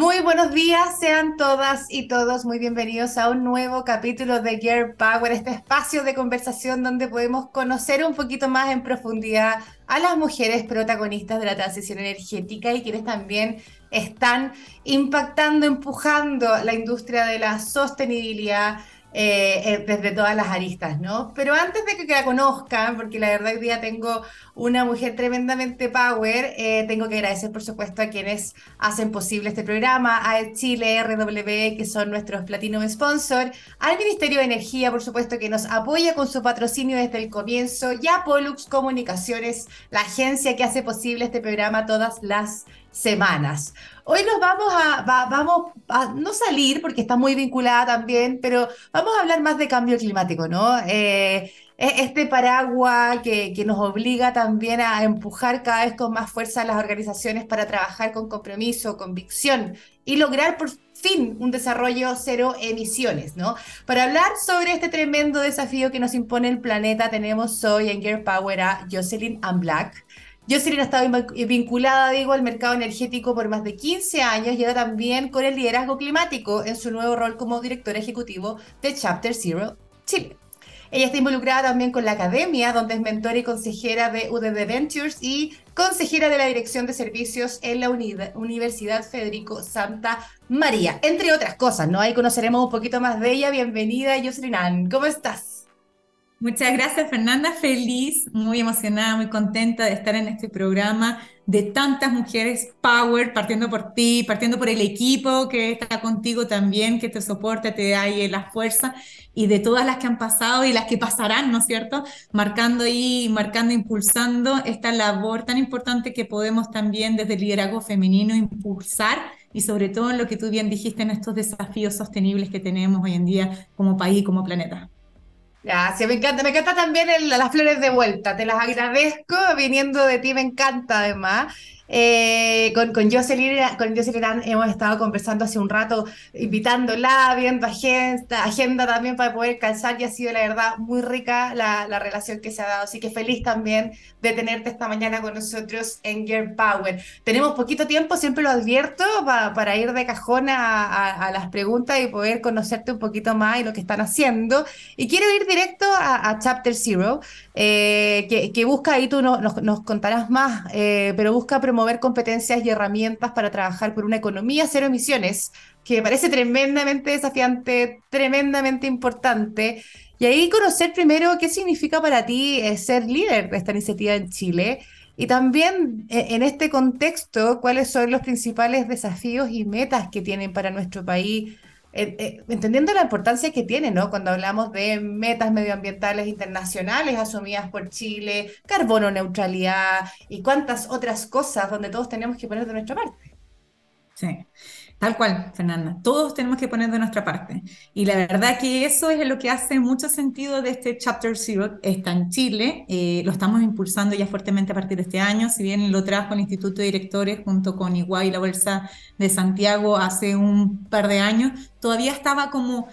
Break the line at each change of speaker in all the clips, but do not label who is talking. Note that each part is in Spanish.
Muy buenos días, sean todas y todos muy bienvenidos a un nuevo capítulo de Gear Power, este espacio de conversación donde podemos conocer un poquito más en profundidad a las mujeres protagonistas de la transición energética y quienes también están impactando, empujando la industria de la sostenibilidad eh, eh, desde todas las aristas, ¿no? Pero antes de que la conozcan, porque la verdad hoy día tengo una mujer tremendamente power, eh, tengo que agradecer por supuesto a quienes hacen posible este programa, a Chile, RW, que son nuestros Platinum Sponsor, al Ministerio de Energía, por supuesto, que nos apoya con su patrocinio desde el comienzo, y a Pollux Comunicaciones, la agencia que hace posible este programa todas las semanas. Hoy nos vamos a, no salir porque está muy vinculada también, pero vamos a hablar más de cambio climático, ¿no? Eh, este paraguas que, que, nos obliga también a empujar cada vez con más fuerza a las organizaciones para trabajar con compromiso, convicción y lograr por fin un desarrollo cero emisiones, ¿no? Para hablar sobre este tremendo desafío que nos impone el planeta, tenemos hoy en Gear Power a Jocelyn Amblack. Jocelyn ha estado vinculada, digo, al mercado energético por más de 15 años y ahora también con el liderazgo climático en su nuevo rol como directora ejecutivo de Chapter Zero Chile. Ella está involucrada también con la academia, donde es mentora y consejera de UDD Ventures y consejera de la Dirección de Servicios en la Universidad Federico Santa María, entre otras cosas, ¿no? Ahí conoceremos un poquito más de ella. Bienvenida, Jocelyn ¿Cómo estás?
Muchas gracias, Fernanda. Feliz, muy emocionada, muy contenta de estar en este programa de tantas mujeres power, partiendo por ti, partiendo por el equipo que está contigo también, que te soporta, te da ahí la fuerza, y de todas las que han pasado y las que pasarán, ¿no es cierto? Marcando ahí, marcando, impulsando esta labor tan importante que podemos también desde el liderazgo femenino impulsar y sobre todo en lo que tú bien dijiste en estos desafíos sostenibles que tenemos hoy en día como país y como planeta.
Gracias, me encanta, me encanta también las flores de vuelta, te las agradezco, viniendo de ti me encanta además. Eh, con, con, Jocelyn, con Jocelyn hemos estado conversando hace un rato, invitándola, viendo agenda, agenda también para poder calzar y ha sido la verdad muy rica la, la, relación que se ha dado. Así que feliz también de tenerte esta mañana con nosotros en Gear Power. Tenemos poquito tiempo, siempre lo advierto, para ir de cajón a, a, las preguntas y poder conocerte un poquito más y lo que están haciendo. Y quiero ir directo a, Chapter Zero, eh, que, que, busca, ahí tú nos, nos contarás más, eh, pero busca promover mover competencias y herramientas para trabajar por una economía cero emisiones, que me parece tremendamente desafiante, tremendamente importante. Y ahí conocer primero qué significa para ti eh, ser líder de esta iniciativa en Chile. Y también eh, en este contexto, cuáles son los principales desafíos y metas que tienen para nuestro país eh, entendiendo la importancia que tiene, ¿no? Cuando hablamos de metas medioambientales internacionales asumidas por Chile, carbono neutralidad y cuántas otras cosas donde todos tenemos que poner de nuestra parte.
Sí. Tal cual, Fernanda. Todos tenemos que poner de nuestra parte. Y la verdad que eso es lo que hace mucho sentido de este Chapter Zero. Está en Chile, eh, lo estamos impulsando ya fuertemente a partir de este año. Si bien lo trajo el Instituto de Directores junto con Iguay y la Bolsa de Santiago hace un par de años, todavía estaba como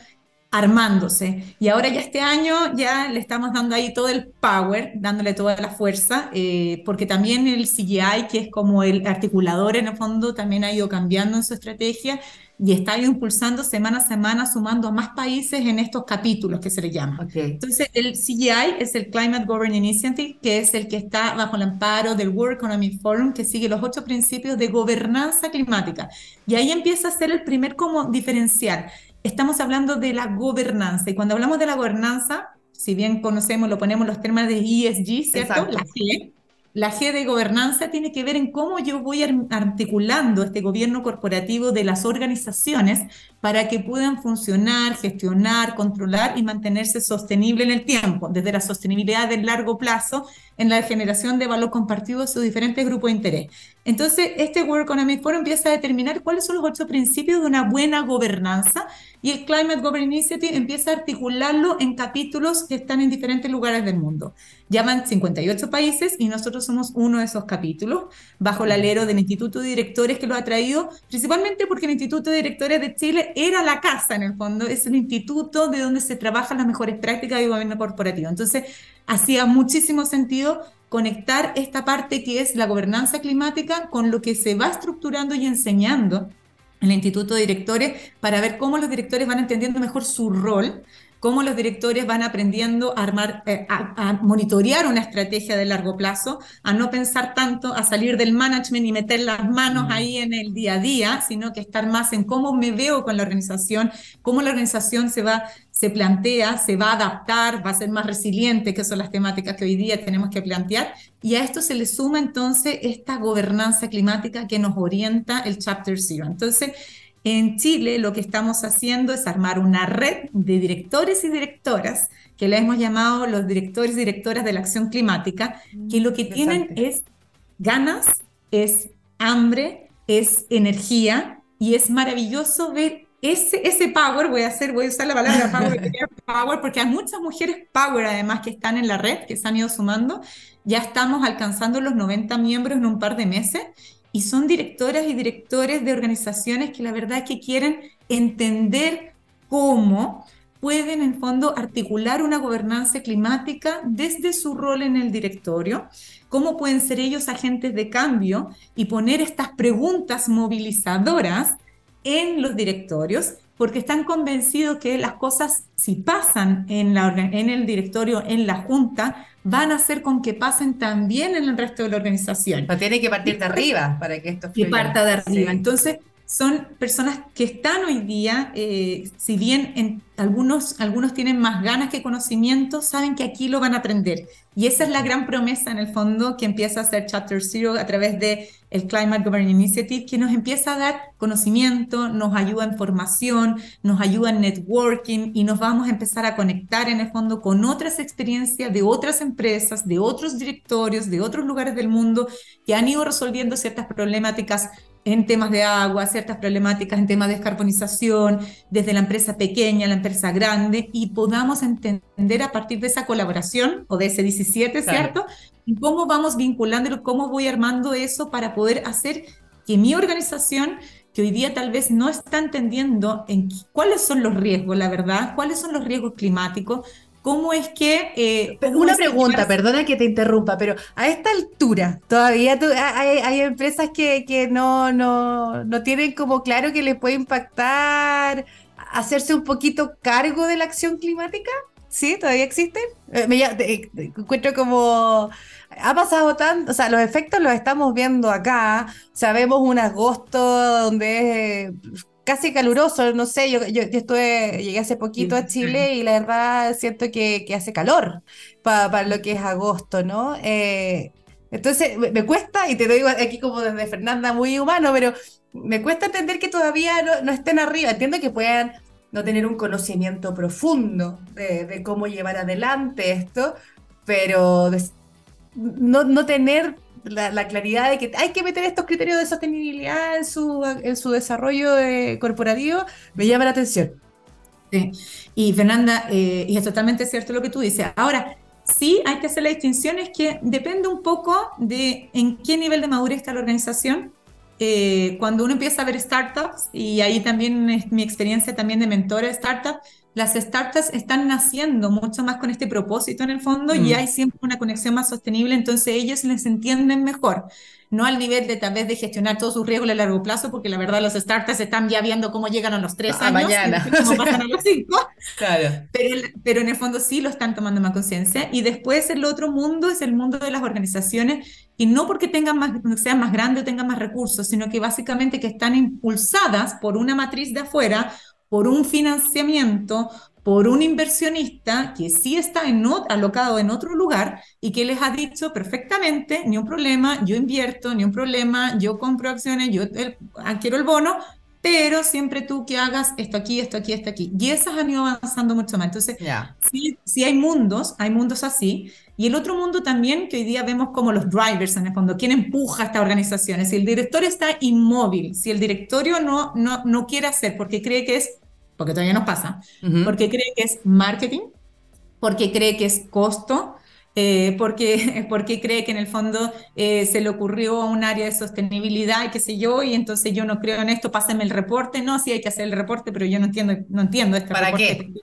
armándose. Y ahora ya este año ya le estamos dando ahí todo el power, dándole toda la fuerza, eh, porque también el CGI, que es como el articulador en el fondo, también ha ido cambiando en su estrategia y está impulsando semana a semana, sumando a más países en estos capítulos que se le llama. Entonces, el CGI es el Climate Governance Initiative, que es el que está bajo el amparo del World Economic Forum, que sigue los ocho principios de gobernanza climática. Y ahí empieza a ser el primer como diferencial estamos hablando de la gobernanza. Y cuando hablamos de la gobernanza, si bien conocemos, lo ponemos los términos de ESG, ¿cierto? La G, la G de gobernanza tiene que ver en cómo yo voy articulando este gobierno corporativo de las organizaciones para que puedan funcionar, gestionar, controlar y mantenerse sostenible en el tiempo, desde la sostenibilidad del largo plazo en la generación de valor compartido de sus diferentes grupos de interés. Entonces, este World Economic Forum empieza a determinar cuáles son los ocho principios de una buena gobernanza y el Climate Governance Initiative empieza a articularlo en capítulos que están en diferentes lugares del mundo. Llaman 58 países y nosotros somos uno de esos capítulos, bajo el alero del Instituto de Directores que lo ha traído, principalmente porque el Instituto de Directores de Chile era la casa, en el fondo, es el instituto de donde se trabajan las mejores prácticas de gobierno corporativo. Entonces, hacía muchísimo sentido conectar esta parte que es la gobernanza climática con lo que se va estructurando y enseñando en el Instituto de Directores para ver cómo los directores van entendiendo mejor su rol cómo los directores van aprendiendo a, armar, eh, a, monitorear una estrategia de largo plazo, a no pensar tanto, a salir del management y meter las manos mm. ahí en el día a día, sino que estar más en cómo me veo con la organización, cómo la organización se va, se plantea, se va a adaptar, va a ser más resiliente, que son las temáticas que hoy día tenemos que plantear. Y a esto se le suma entonces esta gobernanza climática que nos orienta el Chapter Zero. Entonces, en Chile lo que estamos haciendo es armar una red de directores y directoras que le hemos llamado los directores y directoras de la acción climática, que lo que tienen es ganas, es hambre, es energía y es maravilloso ver ese, ese power, voy a hacer, voy a usar la palabra power, power, porque hay muchas mujeres power además que están en la red, que se han ido sumando. Ya estamos alcanzando los 90 miembros en un par de meses y son directoras y directores de organizaciones que la verdad es que quieren entender cómo pueden en fondo articular una gobernanza climática desde su rol en el directorio, cómo pueden ser ellos agentes de cambio y poner estas preguntas movilizadoras en los directorios, porque están convencidos que las cosas, si pasan en, la, en el directorio, en la junta, van a hacer con que pasen también en el resto de la organización.
No tiene que partir de arriba para que esto
fluya. Que parta de arriba. Entonces, son personas que están hoy día, eh, si bien en algunos, algunos tienen más ganas que conocimiento, saben que aquí lo van a aprender. Y esa es la gran promesa en el fondo que empieza a hacer Chapter Zero a través de el Climate Governance Initiative, que nos empieza a dar conocimiento, nos ayuda en formación, nos ayuda en networking y nos vamos a empezar a conectar en el fondo con otras experiencias de otras empresas, de otros directorios, de otros lugares del mundo que han ido resolviendo ciertas problemáticas en temas de agua, ciertas problemáticas en temas de descarbonización, desde la empresa pequeña a la empresa grande, y podamos entender a partir de esa colaboración o de ese 17, ¿cierto? Y cómo vamos vinculándolo, cómo voy armando eso para poder hacer que mi organización, que hoy día tal vez no está entendiendo en cuáles son los riesgos, la verdad, cuáles son los riesgos climáticos, ¿Cómo es que...
Eh, una pregunta, perdona que te interrumpa, pero a esta altura, todavía hay, empresas que, que no, no, no, tienen como claro que les puede impactar hacerse un poquito cargo de la acción climática. ¿Sí? ¿Todavía existen? Eh, me, encuentro como... Ha pasado tanto, o sea, los efectos los estamos viendo acá. Sabemos un agosto donde casi caluroso, no sé, yo, yo, estuve, llegué hace poquito a Chile y la verdad siento que, que hace calor para lo que es agosto, ¿no? Eh, entonces me, cuesta, y te lo digo aquí como desde Fernanda, muy humano, pero me cuesta entender que todavía no, no estén arriba. Entiendo que puedan no tener un conocimiento profundo de, cómo llevar adelante esto, pero no, no tener la, claridad de que hay que meter estos criterios de sostenibilidad en su, en su desarrollo corporativo, me llama la atención.
Sí. Y Fernanda, eh, es totalmente cierto lo que tú dices. Ahora, sí hay que hacer la distinción, es que depende un poco de en qué nivel de madurez está la organización. Eh, cuando uno empieza a ver startups, y ahí también mi experiencia también de mentora startups, las startups están naciendo mucho más con este propósito en el fondo y mm. hay siempre una conexión más sostenible, entonces ellos les entienden mejor, no al nivel de tal vez de gestionar todos sus riesgos a largo plazo, porque la verdad los startups están ya viendo cómo llegan a los tres años,
mañana.
cómo pasan a los cinco, claro. pero, pero en el fondo sí lo están tomando más conciencia. Y después el otro mundo es el mundo de las organizaciones y no porque tengan más, sean más grandes o tengan más recursos, sino que básicamente que están impulsadas por una matriz de afuera por un financiamiento, por un inversionista que sí está en alocado en otro lugar y que les ha dicho perfectamente, ni un problema, yo invierto, ni un problema, yo compro acciones, yo adquiero el bono, pero siempre tú que hagas esto aquí, esto aquí, esto aquí. Y esas han ido avanzando mucho más. Entonces, sí, sí hay mundos, hay mundos así. Y el otro mundo también que hoy día vemos como los drivers en el fondo, quién empuja a estas organizaciones. Si el directorio está inmóvil, si el directorio no, no, no quiere hacer porque cree que es, porque todavía nos pasa, porque cree que es marketing, porque cree que es costo, eh, porque, porque cree que en el fondo eh, se le ocurrió a un área de sostenibilidad y qué sé yo, y entonces yo no creo en esto, pásenme el reporte, no, sí hay que hacer el reporte, pero yo no entiendo, no entiendo este
¿Para
Qué?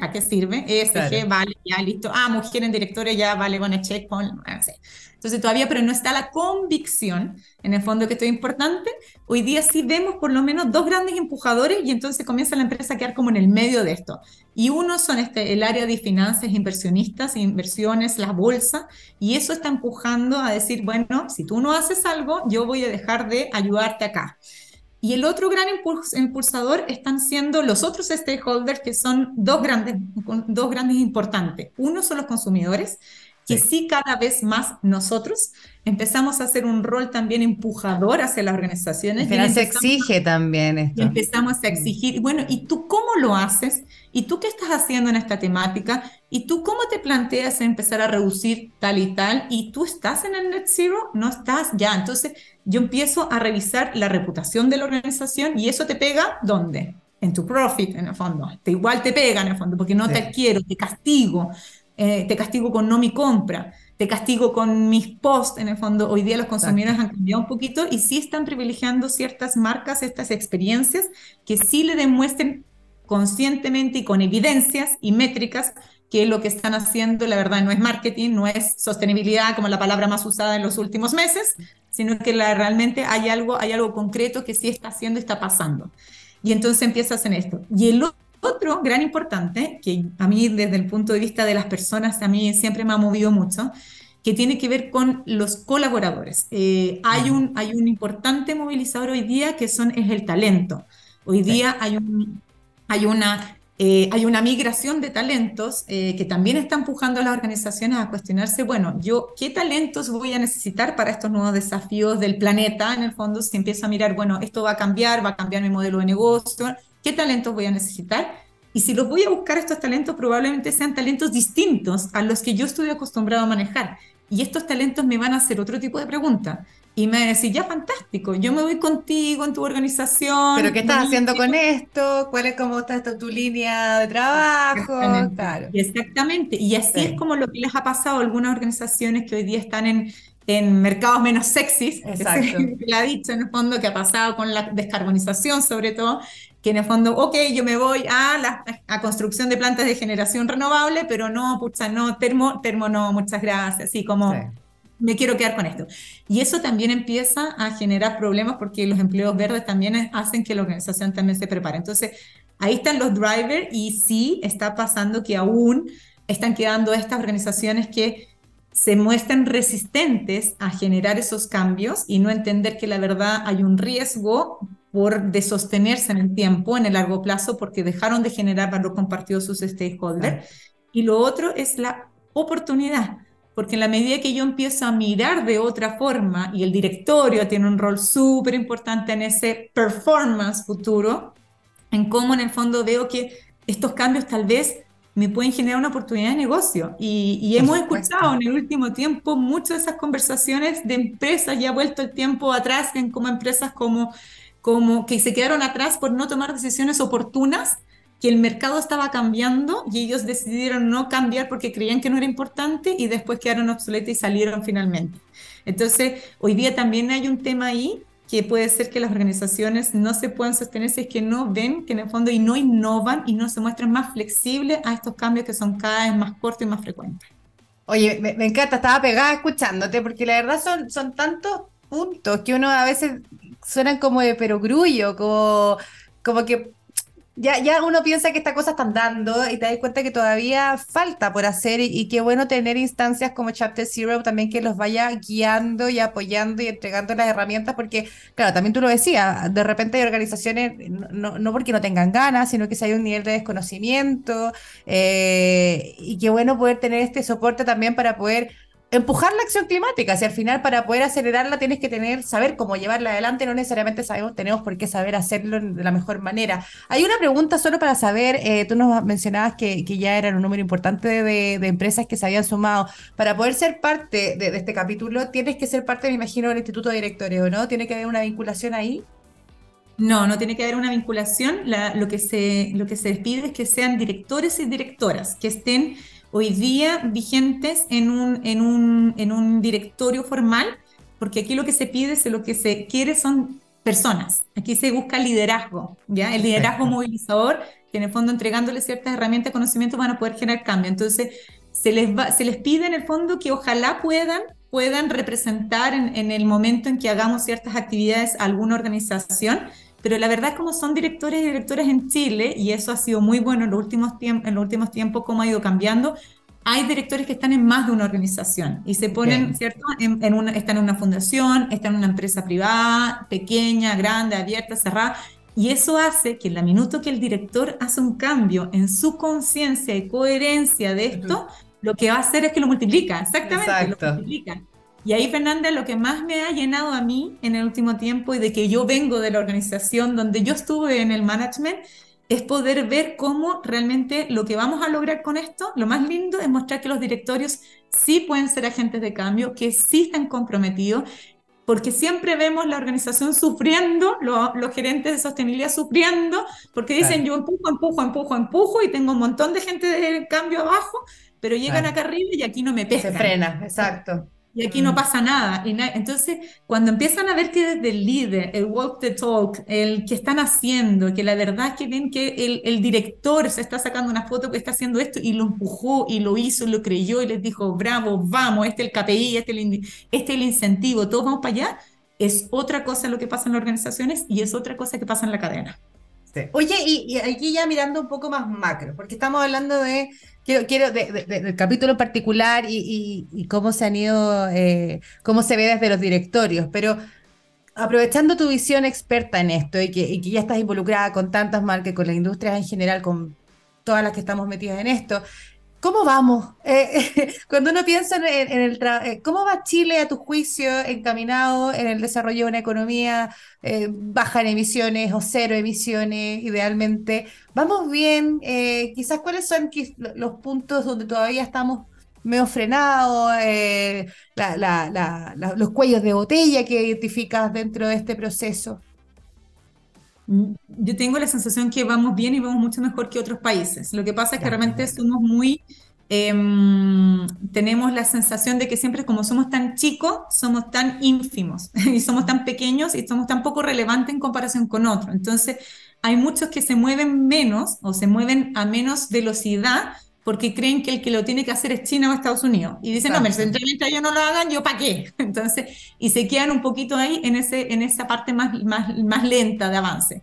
¿Para qué sirve? ESG, vale, ya listo. Ah, mujer en directorio, ya vale, con el check, no sé. Entonces todavía, pero no está la convicción en el fondo que esto es importante. Hoy día sí vemos por lo menos dos grandes empujadores y entonces comienza la empresa a quedar como en el medio de esto. Y uno son este, el área de finanzas, inversionistas, inversiones, la bolsa, y eso está empujando a decir, bueno, si tú no haces algo, yo voy a dejar de ayudarte acá. Y el otro gran impulsador están siendo los otros stakeholders, que son dos grandes, dos grandes importantes. Uno son los consumidores, que sí. cada vez más nosotros empezamos a hacer un rol también empujador hacia las organizaciones.
Pero se exige también esto.
empezamos a exigir, bueno, ¿y tú cómo lo haces? ¿Y tú qué estás haciendo en esta temática? ¿Y tú cómo te planteas empezar a reducir tal y tal? ¿Y tú estás en el net zero? ¿No estás? Ya, entonces yo empiezo a revisar la reputación de la organización y eso te pega, ¿dónde? En tu profit, en el fondo. Te, igual te pega, en el fondo, porque no te quiero, te castigo. Eh, te castigo con no mi compra, te castigo con mis posts, en el fondo, hoy día los consumidores han cambiado un poquito y sí están privilegiando ciertas marcas, estas experiencias que sí le demuestren conscientemente y con evidencias y métricas que lo que están haciendo, la verdad, no es marketing, no es sostenibilidad como la palabra más usada en los últimos meses, sino que la, realmente hay algo, hay algo concreto que sí está haciendo y está pasando. Y entonces empiezas en esto. Y el otro gran importante, que a mí desde el punto de vista de las personas, a mí siempre me ha movido mucho, que tiene que ver con los colaboradores. Eh, hay, un, hay un importante movilizador hoy día que son, es el talento. Hoy día hay, un, hay, una, eh, hay una migración de talentos eh, que también está empujando a las organizaciones a cuestionarse, bueno, yo qué talentos voy a necesitar para estos nuevos desafíos del planeta, en el fondo, si empiezo a mirar, bueno, esto va a cambiar, va a cambiar mi modelo de negocio, qué talentos voy a necesitar. Y si los voy a buscar estos talentos, probablemente sean talentos distintos a los que yo estoy acostumbrado a manejar. Y estos talentos me van a hacer otro tipo de pregunta. Y me van a decir, ya fantástico, yo me voy contigo en tu organización.
¿Pero qué estás haciendo con esto? ¿Cuál es cómo está tu línea de trabajo?
Exactamente. Claro. Exactamente. Y así es como lo que les ha pasado a algunas organizaciones que hoy día están en, en mercados menos sexys, Exacto. que se ha dicho en el fondo que ha pasado con la descarbonización sobre todo, que en el fondo, ok, yo me voy a la a construcción de plantas de generación renovable, pero no, pucha, no, termo, termo no, muchas gracias, así como me quiero quedar con esto. Y eso también empieza a generar problemas porque los empleos verdes también hacen que la organización también se prepare. Entonces, ahí están los drivers y sí está pasando que aún están quedando estas organizaciones que se muestran resistentes a generar esos cambios y no entender que la verdad hay un riesgo por de sostenerse en el tiempo, en el largo plazo, porque dejaron de generar valor compartido sus stakeholders. Y lo otro es la oportunidad, porque en la medida que yo empiezo a mirar de otra forma y el directorio tiene un rol súper importante en ese performance futuro, en cómo en el fondo veo que estos cambios tal vez me pueden generar una oportunidad de negocio. Y, hemos escuchado en el último tiempo muchas de esas conversaciones de empresas, ya ha vuelto el tiempo atrás, en como empresas como como que se quedaron atrás por no tomar decisiones oportunas, que el mercado estaba cambiando y ellos decidieron no cambiar porque creían que no era importante y después quedaron obsoletos y salieron finalmente. Entonces, hoy día también hay un tema ahí que puede ser que las organizaciones no se puedan sostener si es que no ven que en el fondo y no innovan y no se muestran más flexibles a estos cambios que son cada vez más cortos y más frecuentes.
Oye, me, me encanta, estaba pegada escuchándote porque la verdad son, son tantos puntos que uno a veces suenan como de perogrullo, como, como que ya, ya uno piensa que estas cosas están dando y te das cuenta que todavía falta por hacer y, qué bueno tener instancias como Chapter Zero también que los vaya guiando y apoyando y entregando las herramientas porque, claro, también tú lo decías, de repente hay organizaciones, no, no porque no tengan ganas, sino que si hay un nivel de desconocimiento eh, y qué bueno poder tener este soporte también para poder empujar la acción climática. Si al final para poder acelerarla tienes que tener, saber cómo llevarla adelante, no necesariamente sabemos, tenemos por qué saber hacerlo de la mejor manera. Hay una pregunta solo para saber, eh, tú nos mencionabas que, ya eran un número importante de, empresas que se habían sumado. Para poder ser parte de, este capítulo, tienes que ser parte, me imagino, del Instituto de Directores, no? ¿Tiene que haber una vinculación ahí?
No, no tiene que haber una vinculación. lo, que se, lo que se pide es que sean directores y directoras, que estén hoy día vigentes en un, en un, en un directorio formal, porque aquí lo que se pide, es lo que se quiere son personas. Aquí se busca liderazgo, ¿ya? El liderazgo movilizador, que en el fondo entregándole ciertas herramientas conocimiento van a poder generar cambio. Entonces, se les, va, se les pide en el fondo que ojalá puedan puedan representar en, en, el momento en que hagamos ciertas actividades a alguna organización. Pero la verdad, como son directores y directoras en Chile, y eso ha sido muy bueno en los últimos, tiempos, en los últimos tiempos, cómo ha ido cambiando, hay directores que están en más de una organización y se ponen, ¿cierto? En, en una, están en una fundación, están en una empresa privada, pequeña, grande, abierta, cerrada, y eso hace que en la minuto que el director hace un cambio en su conciencia y coherencia de esto, lo que va a hacer es que lo multiplica, exactamente, lo multiplica. Y ahí, Fernanda, lo que más me ha llenado a mí en el último tiempo y de que yo vengo de la organización donde yo estuve en el management, es poder ver cómo realmente lo que vamos a lograr con esto, lo más lindo es mostrar que los directorios sí pueden ser agentes de cambio, que sí están comprometidos porque siempre vemos la organización sufriendo, los gerentes de sostenibilidad sufriendo, porque dicen yo empujo, empujo, empujo, empujo y tengo un montón de gente de cambio abajo, pero llegan acá arriba y aquí no me pescan.
Se frena, exacto
y aquí no mm. pasa nada. Y entonces, cuando empiezan a ver que desde el líder, el walk the talk, el que están haciendo, que la verdad es que ven que el, el, director se está sacando una foto que está haciendo esto y lo empujó y lo hizo, lo creyó y les dijo, bravo, vamos, este es el KPI, este es el, este es el incentivo, todos vamos para allá, es otra cosa lo que pasa en las organizaciones y es otra cosa que pasa en la cadena.
Oye, y, aquí ya mirando un poco más macro, porque estamos hablando de, quiero, quiero del capítulo particular y, cómo se han ido, eh, cómo se ve desde los directorios, pero aprovechando tu visión experta en esto y que, y que ya estás involucrada con tantas marcas, con la industria en general, con todas las que estamos metidas en esto, ¿Cómo vamos? Eh, cuando uno piensa en, el eh, ¿cómo va Chile a tu juicio encaminado en el desarrollo de una economía eh, baja en emisiones o cero emisiones, idealmente? ¿Vamos bien? quizás cuáles son los puntos donde todavía estamos medio frenados, los cuellos de botella que identificas dentro de este proceso?
Yo tengo la sensación que vamos bien y vamos mucho mejor que otros países. Lo que pasa es que realmente somos muy, em, tenemos la sensación de que siempre como somos tan chicos, somos tan ínfimos y somos tan pequeños y somos tan poco relevantes en comparación con otros. Entonces, hay muchos que se mueven menos o se mueven a menos velocidad porque creen que el que lo tiene que hacer es China o Estados Unidos. Y dicen, no, no, mientras ellos no lo hagan, ¿yo para qué? Entonces, y se quedan un poquito ahí en, ese, en esa parte más, más, más lenta de avance.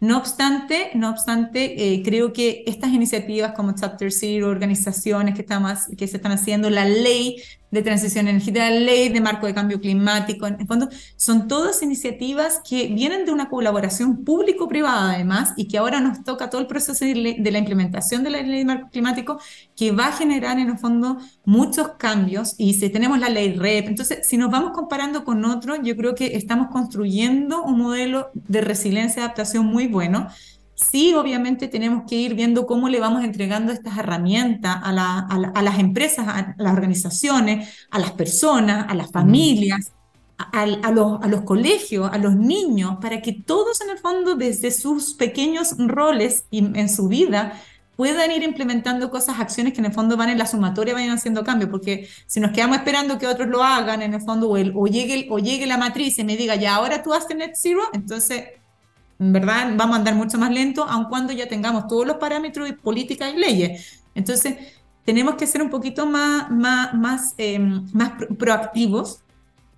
No obstante, no obstante eh, creo que estas iniciativas como Chapter Zero, organizaciones que, que se están haciendo, la ley de transición energética, ley de marco de cambio climático, en el fondo, son todas iniciativas que vienen de una colaboración público-privada además y que ahora nos toca todo el proceso de, la implementación de la ley de marco climático que va a generar en el fondo muchos cambios y si tenemos la ley REP, entonces si nos vamos comparando con otros, yo creo que estamos construyendo un modelo de resiliencia y adaptación muy bueno. Sí, obviamente tenemos que ir viendo cómo le vamos entregando estas herramientas a, a, las empresas, a, las organizaciones, a las personas, a las familias, a, los, a los colegios, a los niños, para que todos en el fondo desde sus pequeños roles en su vida puedan ir implementando cosas, acciones que en el fondo van en la sumatoria, vayan haciendo cambios, porque si nos quedamos esperando que otros lo hagan, en el fondo, o, o, llegue, o llegue la matriz y me diga, ya ahora tú haces net zero, entonces, en verdad, vamos a andar mucho más lento, aun cuando ya tengamos todos los parámetros y políticas y leyes. Entonces, tenemos que ser un poquito más, más, más, em, más proactivos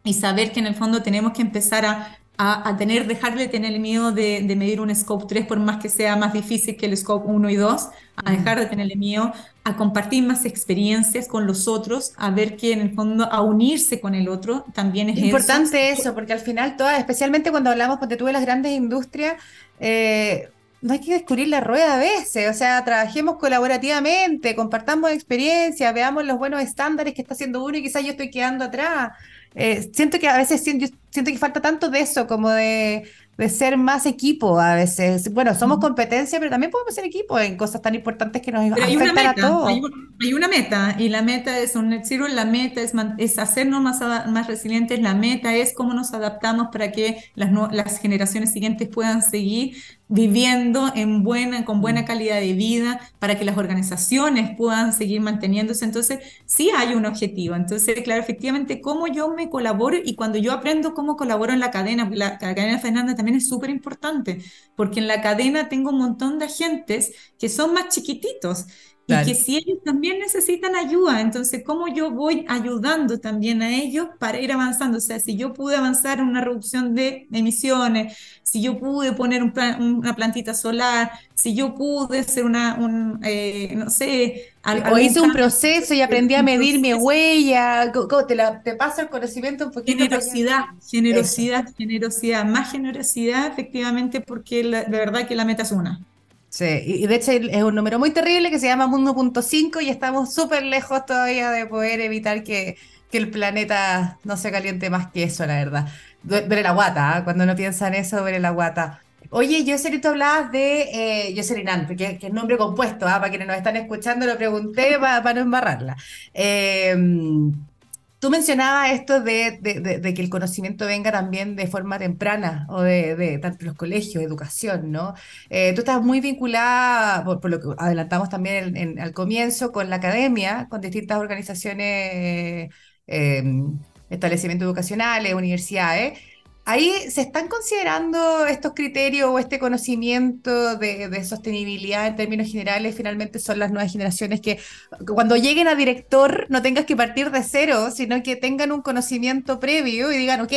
y saber que en el fondo tenemos que empezar a a, tener, dejar de tener el miedo de, medir un scope 3 por más que sea más difícil que el scope 1 y 2, a dejar de tener el miedo, a compartir más experiencias con los otros, a ver que en el fondo a unirse con el otro también es
importante eso. porque al final todas, especialmente cuando hablamos porque tú de las grandes industrias, eh, no hay que descubrir la rueda a veces, o sea, trabajemos colaborativamente, compartamos experiencias, veamos los buenos estándares que está haciendo uno y quizás yo estoy quedando atrás. Eh, siento que a veces siento, siento que falta tanto de eso, como de, de ser más equipo a veces. Bueno, somos competencia, pero también podemos ser equipo en cosas tan importantes que nos afectan a todos.
Hay, hay, una meta, y la meta es un net zero, la meta es, es hacernos más, más resilientes, la meta es cómo nos adaptamos para que las, las generaciones siguientes puedan seguir viviendo en buena, con buena mm. calidad de vida, para que las organizaciones puedan seguir manteniéndose. Entonces, sí hay un objetivo. Entonces, claro, efectivamente, cómo yo me colaboro y cuando yo aprendo cómo colaboro en la cadena, la, la cadena Fernanda también es súper importante, porque en la cadena tengo un montón de agentes que son más chiquititos y que si ellos también necesitan ayuda, entonces, ¿cómo yo voy ayudando también a ellos para ir avanzando? O sea, si yo pude avanzar en una reducción de emisiones, si yo pude poner una plantita solar, si yo pude hacer una, un, eh, no sé...
o hice un proceso y aprendí a medir mi huella, te, la, te pasa el conocimiento un poquito.
Generosidad, generosidad, generosidad, más generosidad efectivamente porque de verdad que la meta es una.
Sí, y de hecho es un número muy terrible que se llama 1.5 y estamos súper lejos todavía de poder evitar que, que, el planeta no se caliente más que eso, la verdad. Ver la guata, ¿ah? cuando uno piensa en eso, ver la guata. Oye, Jocelyn, tú hablabas de eh, Jocelyn Ann, que, es nombre compuesto, ¿ah? para quienes nos están escuchando, lo pregunté para, no embarrarla. Eh, Tú mencionabas esto de, que el conocimiento venga también de forma temprana o de, tanto los colegios, educación, ¿no? Eh, tú estás muy vinculada, por, lo que adelantamos también al comienzo, con la academia, con distintas organizaciones, eh, establecimientos educacionales, universidades. Ahí se están considerando estos criterios o este conocimiento de, sostenibilidad en términos generales, finalmente son las nuevas generaciones que cuando lleguen a director no tengas que partir de cero, sino que tengan un conocimiento previo y digan, ok,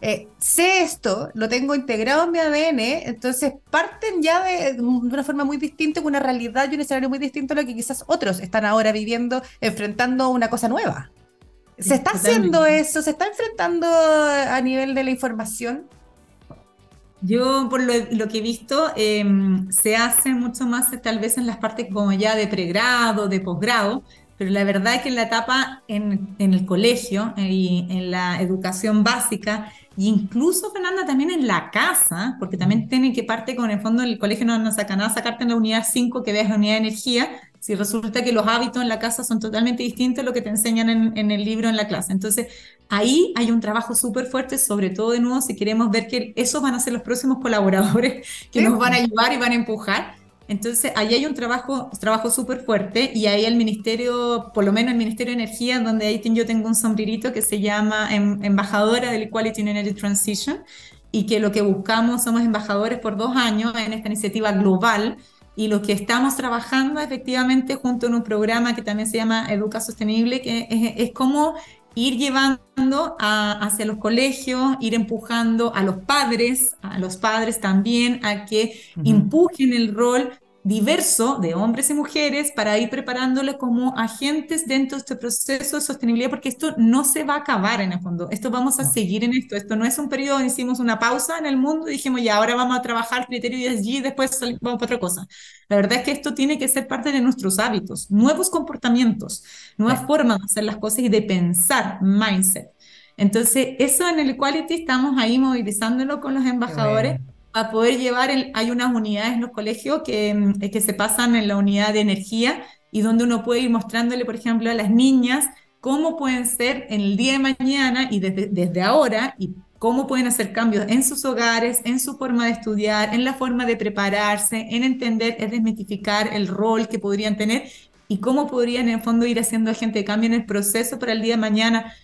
eh, sé esto, lo tengo integrado en mi ADN, entonces parten ya de, de, una forma muy distinta, con una realidad y un escenario muy distinto a lo que quizás otros están ahora viviendo, enfrentando una cosa nueva. ¿Se está haciendo eso? ¿Se está enfrentando a nivel de la información?
Yo, por lo, que he visto, em, se hace mucho más tal vez en las partes como ya de pregrado, de posgrado, pero la verdad es que en la etapa en, en el colegio eh, y en la educación básica, e incluso, Fernanda, también en la casa, porque también tienen que parte con el fondo del colegio no nos saca nada sacarte en la unidad 5 que veas la unidad de energía, si resulta que los hábitos en la casa son totalmente distintos a lo que te enseñan en, el libro en la clase. Entonces, ahí hay un trabajo súper fuerte, sobre todo de nuevo si queremos ver que esos van a ser los próximos colaboradores que nos van a ayudar y van a empujar. Entonces, ahí hay un trabajo trabajo súper fuerte y ahí el Ministerio, por lo menos el Ministerio de Energía, donde ahí yo tengo un sombrerito que se llama em, Embajadora del Equality in Energy Transition y que lo que buscamos somos embajadores por dos años en esta iniciativa global y lo que estamos trabajando efectivamente junto en un programa que también se llama Educa Sostenible, que es, como ir llevando hacia los colegios, ir empujando a los padres, a los padres también, a que empujen el rol diverso de hombres y mujeres para ir preparándoles como agentes dentro de este proceso de sostenibilidad, porque esto no se va a acabar en el fondo, esto vamos a seguir en esto, esto no es un periodo, hicimos una pausa en el mundo y dijimos, ya, ahora vamos a trabajar criterio ESG y después vamos para otra cosa. La verdad es que esto tiene que ser parte de nuestros hábitos, nuevos comportamientos, nuevas formas de hacer las cosas y de pensar, mindset. Entonces, eso en el Equality estamos ahí movilizándolo con los embajadores a poder llevar, hay unas unidades en los colegios que, mm, que se pasan en la unidad de energía y donde uno puede ir mostrándole, por ejemplo, a las niñas cómo pueden ser en el día de mañana y desde, ahora y cómo pueden hacer cambios en sus hogares, en su forma de estudiar, en la forma de prepararse, en entender, es desmitificar el rol que podrían tener y cómo podrían en el fondo ir haciendo agente de cambio en el proceso para el día de mañana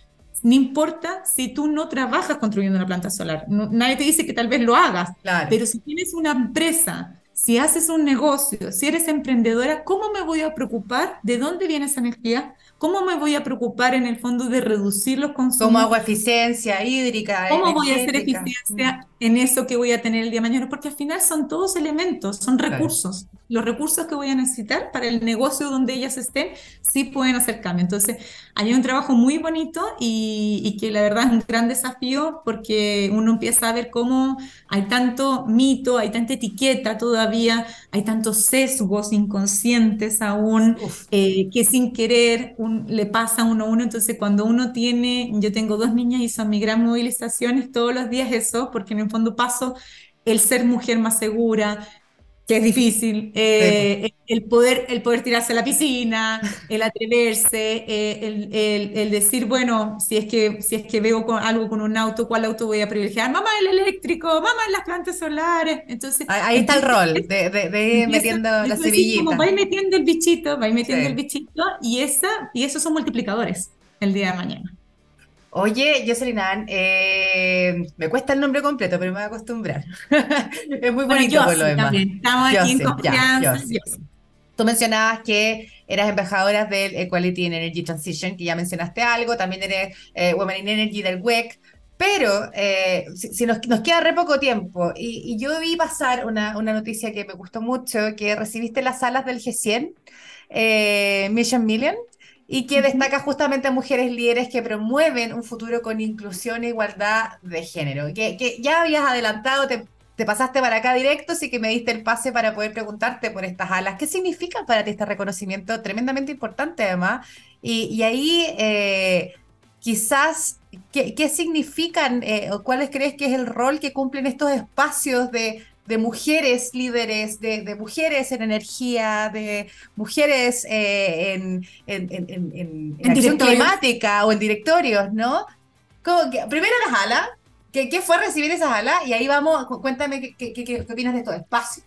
no importa si tú no trabajas construyendo una planta solar. nadie te dice que tal vez lo hagas, pero si tienes una empresa, si haces un negocio, si eres emprendedora, ¿cómo me voy a preocupar de dónde viene esa energía? ¿Cómo me voy a preocupar en el fondo de reducir los consumos?
Como agua eficiencia hídrica.
¿Cómo voy a hacer eficiencia en eso que voy a tener el día de mañana? Porque al final son todos elementos, son recursos. Los recursos que voy a necesitar para el negocio donde ellas estén, sí pueden hacer cambio. Entonces, hay un trabajo muy bonito y, y que la verdad es un gran desafío porque uno empieza a ver cómo hay tanto mito, hay tanta etiqueta todavía, hay tantos sesgos inconscientes aún, eh, que sin querer le pasa uno a uno. Entonces, cuando uno tiene, yo tengo dos niñas y son mi gran movilización, es todos los días eso, porque en el fondo paso el ser mujer más segura, que es difícil, eh, el, poder, el poder tirarse a la piscina, el atreverse, eh, el, el, decir, bueno, si es que, si es que veo con, algo con un auto, ¿cuál auto voy a privilegiar? Mamá, el eléctrico, mamá, las plantas solares. Entonces,
ahí, está el rol, de, de, ir metiendo la semillita.
Va metiendo el bichito, va metiendo el bichito, y, esa, y esos son multiplicadores el día de mañana.
Oye, Jocelyn eh, me cuesta el nombre completo, pero me voy a acostumbrar. es muy bonito por lo demás.
Estamos aquí en confianza.
Tú mencionabas que eras embajadora del Equality and Energy Transition, que ya mencionaste algo, también eres eh, Women in Energy del WEC, pero eh, si, nos, queda re poco tiempo, y, yo vi pasar una, una, noticia que me gustó mucho, que recibiste las salas del G100, eh, Mission Million, y que destaca justamente a mujeres líderes que promueven un futuro con inclusión e igualdad de género. Que, que ya habías adelantado, te, te, pasaste para acá directo, así que me diste el pase para poder preguntarte por estas alas. ¿Qué significa para ti este reconocimiento? Tremendamente importante además. Y, y ahí eh, quizás, ¿qué, qué significan eh, o cuáles crees que es el rol que cumplen estos espacios de de mujeres líderes, de, mujeres en energía, de mujeres eh, en, en, acción climática o en directorios, ¿no? primero las alas, ¿qué, ¿qué, fue recibir esas alas? Y ahí vamos, cuéntame qué, qué, qué opinas de estos espacios.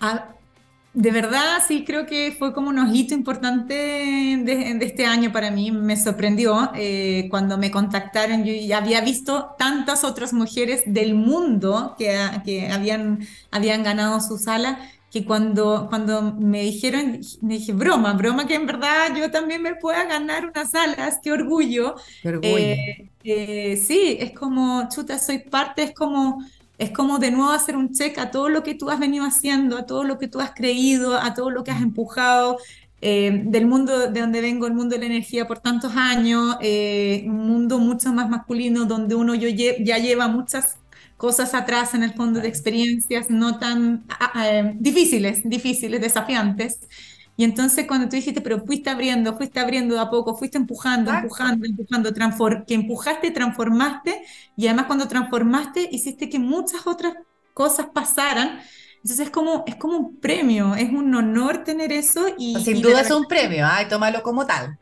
Ah, de verdad, sí, creo que fue como un ojito importante de, este año para mí. Me sorprendió eh, cuando me contactaron. Yo ya había visto tantas otras mujeres del mundo que, que habían, habían ganado su sala que cuando, cuando me dijeron, me dije, broma, broma que en verdad yo también me pueda ganar unas alas, qué orgullo.
Qué orgullo.
Eh, eh, sí, es como, chuta, soy parte, es como es como de nuevo hacer un check a todo lo que tú has venido haciendo, a todo lo que tú has creído, a todo lo que has empujado. Eh, del mundo de donde vengo, el mundo de la energía por tantos años, eh, un mundo mucho más masculino donde uno yo ya lleva muchas cosas atrás en el fondo de experiencias no tan ah, ah, eh, difíciles, difíciles, desafiantes. Y entonces cuando tú dijiste, pero fuiste abriendo, fuiste abriendo de a poco, fuiste empujando, empujando, empujando, que empujaste, transformaste, y además cuando transformaste, hiciste que muchas otras cosas pasaran. Entonces es como, es como un premio, es un honor tener eso. Y,
Sin duda es un premio, ay, tómalo como tal.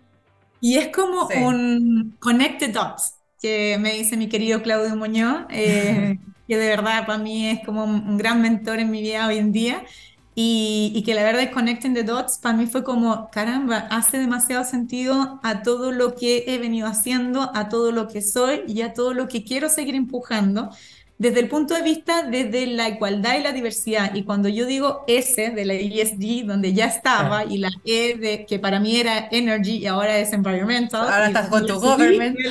Y es como un connected dots, que me dice mi querido Claudio Muñoz, eh, que de verdad para mí es como un gran mentor en mi vida hoy en día. Y, que la verdad Connecting the Dots para mí fue como, caramba, hace demasiado sentido a todo lo que he venido haciendo, a todo lo que soy y a todo lo que quiero seguir empujando desde el punto de vista desde la igualdad y la diversidad. Y cuando yo digo S de la ESG, donde ya estaba, y la E de, que para mí era Energy y ahora es Environmental.
Ahora estás con tu government.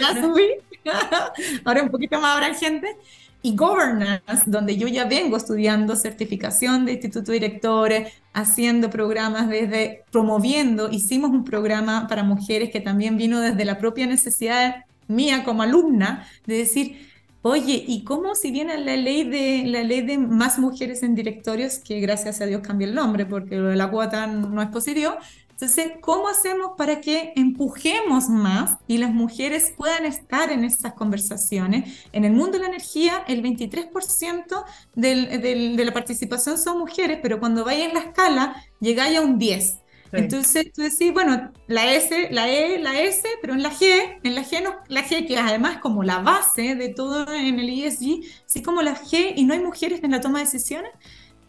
ahora un poquito más habrá gente y governance, donde yo ya vengo estudiando certificación de instituto directores, haciendo programas desde, promoviendo, hicimos un programa para mujeres que también vino desde la propia necesidad mía como alumna, de decir, oye, ¿y cómo si viene la ley de, la ley de más mujeres en directorios, que gracias a Dios cambió el nombre, porque lo de la cuota no es positivo, entonces, ¿cómo hacemos para que empujemos más y las mujeres puedan estar en estas conversaciones? En el mundo de la energía, el 23% de la participación son mujeres, pero cuando vaya en la escala, llegáis a un 10%. Entonces tú decís, bueno, la S, la E, la S, pero en la G, en la G, no, la G que además como la base de todo en el ESG, sí como la G y no hay mujeres en la toma de decisiones,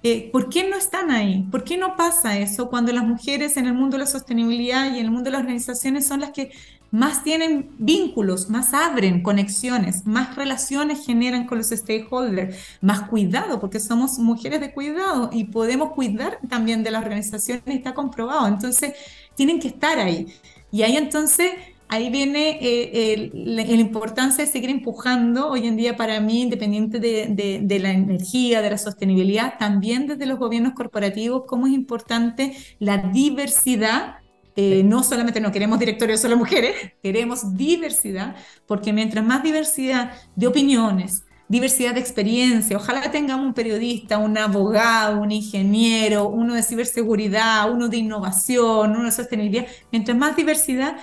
eh, ¿Por qué no están ahí? ¿Por qué no pasa eso cuando las mujeres en el mundo de la sostenibilidad y en el mundo de las organizaciones son las que más tienen vínculos, más abren conexiones, más relaciones generan con los stakeholders, más cuidado, porque somos mujeres de cuidado y podemos cuidar también de las organizaciones, está comprobado. Entonces, tienen que estar ahí. Y ahí entonces ahí viene eh, la, importancia de seguir empujando hoy en día para mí, independiente de, la energía, de la sostenibilidad, también desde los gobiernos corporativos, cómo es importante la diversidad. Eh, no solamente no queremos directorios solo mujeres, queremos diversidad, porque mientras más diversidad de opiniones, diversidad de experiencia. Ojalá tengamos un periodista, un abogado, un ingeniero, uno de ciberseguridad, uno de innovación, uno de sostenibilidad. Mientras más diversidad,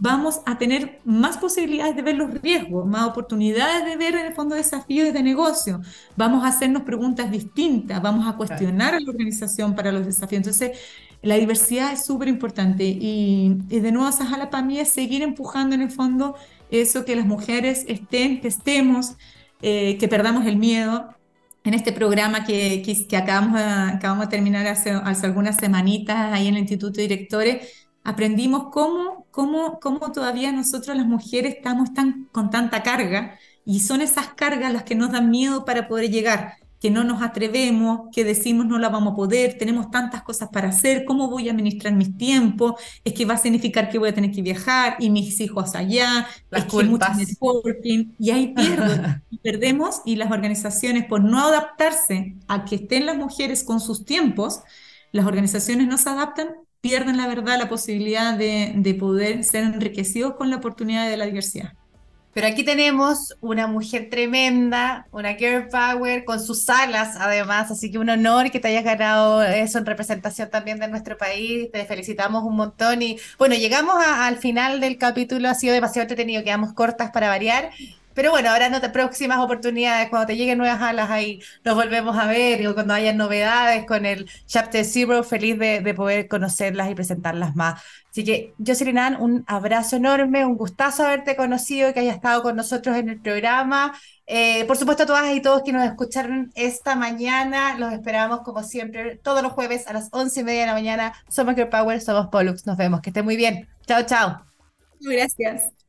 vamos a tener más posibilidades de ver los riesgos, más oportunidades de ver en el fondo desafíos de negocio, vamos a hacernos preguntas distintas, vamos a cuestionar a la organización para los desafíos. Entonces, la diversidad es súper importante y, de nuevo, Sajala para mí es seguir empujando en el fondo eso que las mujeres estén, que estemos, eh, que perdamos el miedo. En este programa que, que, acabamos, acabamos de terminar hace, hace algunas semanitas ahí en el Instituto de Directores, aprendimos cómo, cómo, cómo todavía nosotros las mujeres estamos tan, con tanta carga y son esas cargas las que nos dan miedo para poder llegar. que no nos atrevemos, que decimos no la vamos a poder, tenemos tantas cosas para hacer, ¿cómo voy a administrar mis tiempos? Es que va a significar que voy a tener que viajar y mis hijos allá,
Las
es que mucho
culpas.
networking, y ahí pierdo, y perdemos y las organizaciones por no adaptarse a que estén las mujeres con sus tiempos, las organizaciones no se adaptan, pierden la verdad la posibilidad de, de poder ser enriquecidos con la oportunidad de la diversidad.
Pero aquí tenemos una mujer tremenda, una girl power con sus alas además, así que un honor que te hayas ganado eso en representación también de nuestro país, te felicitamos un montón. Y bueno, llegamos a- al final del capítulo, ha sido demasiado entretenido, quedamos cortas para variar, pero bueno, ahora no próximas oportunidades, cuando te lleguen nuevas alas ahí nos volvemos a ver o cuando haya novedades con el Chapter Zero, feliz de, de poder conocerlas y presentarlas más. Así que, Jocelyn Ann, un abrazo enorme, un gustazo haberte conocido, que hayas estado con nosotros en el programa. Eh, por supuesto, todas y todos que nos escucharon esta mañana, los esperamos como siempre todos los jueves a las once y media de la mañana. Somos Girl Power, somos Pollux. Nos vemos, que estén muy bien. Chao, chao.
Gracias.